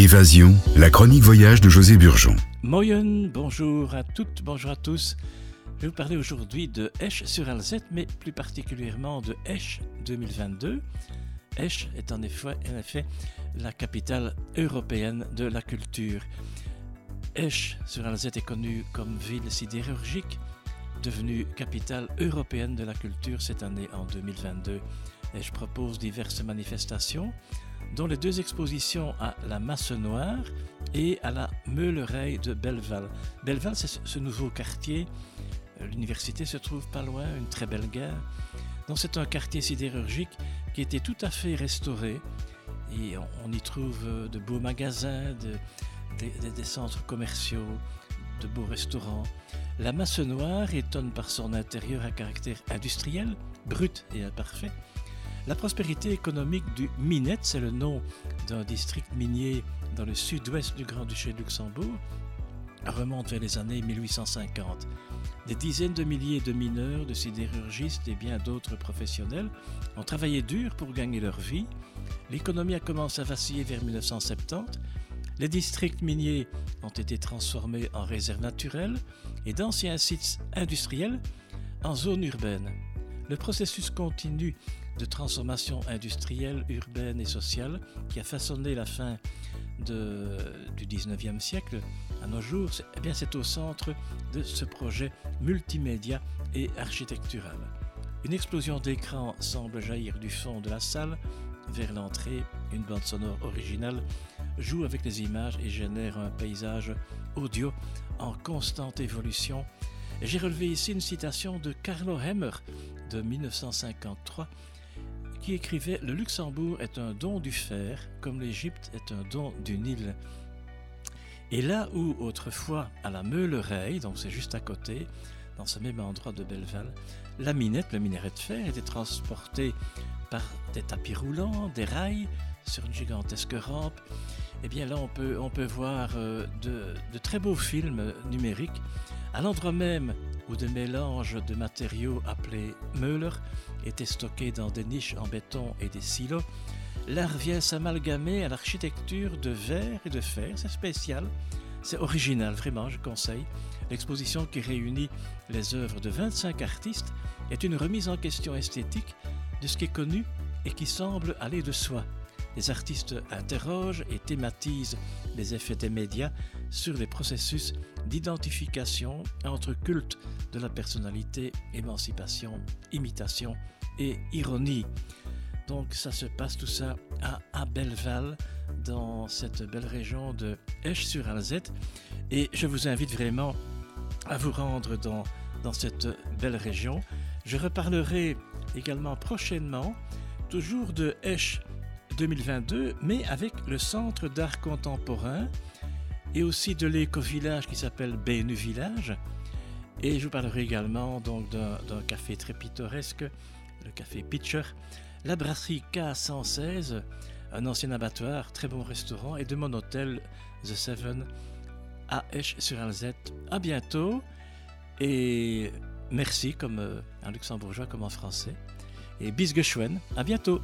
Évasion, la chronique voyage de José Burgeon. Moyen, bonjour à toutes, bonjour à tous. Je vais vous parler aujourd'hui de Esch sur Alzette, mais plus particulièrement de Esch 2022. Esch est en effet, en effet la capitale européenne de la culture. Esch sur Alzette est connue comme ville sidérurgique, devenue capitale européenne de la culture cette année en 2022. Esch propose diverses manifestations, dont les deux expositions à la Masse Noire et à la Meulereille de Belleval. Belleval, c'est ce nouveau quartier. L'université se trouve pas loin, une très belle gare. Donc c'est un quartier sidérurgique qui était tout à fait restauré. Et on, y trouve de beaux magasins, des centres commerciaux, de beaux restaurants. La masse noire étonne par son intérieur à caractère industriel, brut et imparfait. La prospérité économique du Minette, c'est le nom d'un district minier dans le sud-ouest du Grand-Duché de Luxembourg, remonte vers les années 1850. Des dizaines de milliers de mineurs, de sidérurgistes et bien d'autres professionnels ont travaillé dur pour gagner leur vie. L'économie a commencé à vaciller vers 1970. Les districts miniers ont été transformés en réserves naturelles et d'anciens sites industriels en zones urbaines. Le processus continu de transformation industrielle, urbaine et sociale qui a façonné la fin du 19e siècle à nos jours, eh bien c'est au centre de ce projet multimédia et architectural. Une explosion d'écran semble jaillir du fond de la salle vers l'entrée. Une bande sonore originale joue avec les images et génère un paysage audio en constante évolution. J'ai relevé ici une citation de Carlo Hemmer de 1953 écrivait Le Luxembourg est un don du fer, comme l'Égypte est un don du Nil. Et là où autrefois, à la Meulereille, donc c'est juste à côté, dans ce même endroit de Belleval, la minette, le minerai de fer, était transportée par des tapis roulants, des rails, sur une gigantesque rampe. Eh bien là, on peut, on peut voir euh, de très beaux films numériques à l'endroit même où des mélanges de matériaux appelés meuler étaient stockés dans des niches en béton et des silos, l'art vient s'amalgamer à l'architecture de verre et de fer. C'est spécial, c'est original, vraiment, je conseille. L'exposition qui réunit les œuvres de 25 artistes est une remise en question esthétique de ce qui est connu et qui semble aller de soi. Les artistes interrogent et thématisent les effets des médias sur les processus d'identification entre culte de la personnalité, émancipation, imitation et ironie. Donc ça se passe tout ça à, Belleval, dans cette belle région de Esch-sur-Alzette. Et je vous invite vraiment à vous rendre dans, dans cette belle région. Je reparlerai également prochainement, toujours de Esch 2022, mais avec le Centre d'art contemporain et aussi de l'éco-village qui s'appelle BNU Village. Et je vous parlerai également donc d'un café très pittoresque, le café Pitcher, la brasserie K116, un ancien abattoir, très bon restaurant, et de mon hôtel The Seven à Esch-sur-Alzette. À bientôt et merci comme euh, un luxembourgeois comme en français. Et bis geschwen, à bientôt